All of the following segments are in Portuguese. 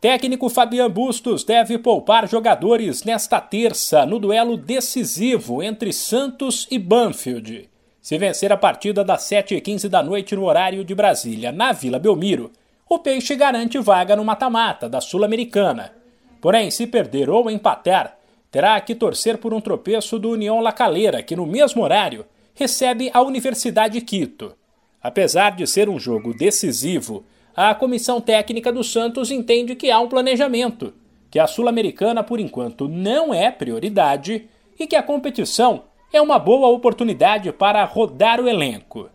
Técnico Fabian Bustos deve poupar jogadores nesta terça no duelo decisivo entre Santos e Banfield. Se vencer a partida das 7h15 da noite no horário de Brasília, na Vila Belmiro, o Peixe garante vaga no mata-mata da Sul-Americana. Porém, se perder ou empatar, terá que torcer por um tropeço do União La Calera, que no mesmo horário recebe a Universidade Quito. Apesar de ser um jogo decisivo, a comissão técnica do Santos entende que há um planejamento, que a Sul-Americana por enquanto não é prioridade e que a competição é uma boa oportunidade para rodar o elenco.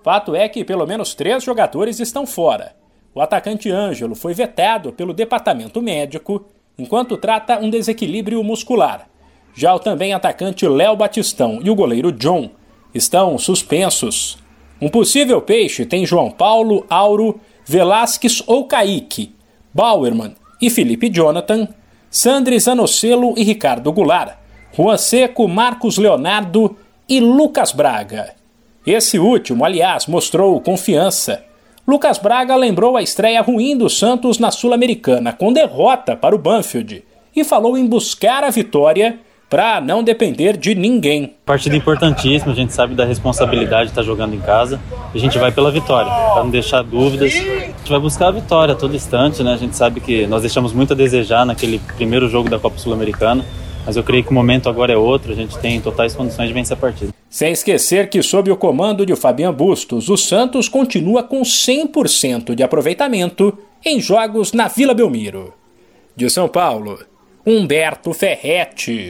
Fato é que pelo menos três jogadores estão fora. O atacante Ângelo foi vetado pelo departamento médico enquanto trata um desequilíbrio muscular. Já o também atacante Léo Batistão e o goleiro John estão suspensos. Um possível peixe tem João Paulo, Auro Velasquez ou Kaique, Bauerman e Felipe Jonathan, Sandri Zanocelo e Ricardo Goulart, Juan Seco, Marcos Leonardo e Lucas Braga. Esse último, aliás, mostrou confiança. Lucas Braga lembrou a estreia ruim do Santos na Sul-Americana, com derrota para o Banfield, e falou em buscar a vitória para não depender de ninguém. Partida importantíssima, a gente sabe da responsabilidade de estar jogando em casa. A gente vai pela vitória, para não deixar dúvidas. A gente vai buscar a vitória a todo instante, né? A gente sabe que nós deixamos muito a desejar naquele primeiro jogo da Copa Sul-Americana. Mas eu creio que o momento agora é outro, a gente tem totais condições de vencer a partida. Sem esquecer que, sob o comando de Fabian Bustos, o Santos continua com 100% de aproveitamento em jogos na Vila Belmiro. De São Paulo, Humberto Ferretti.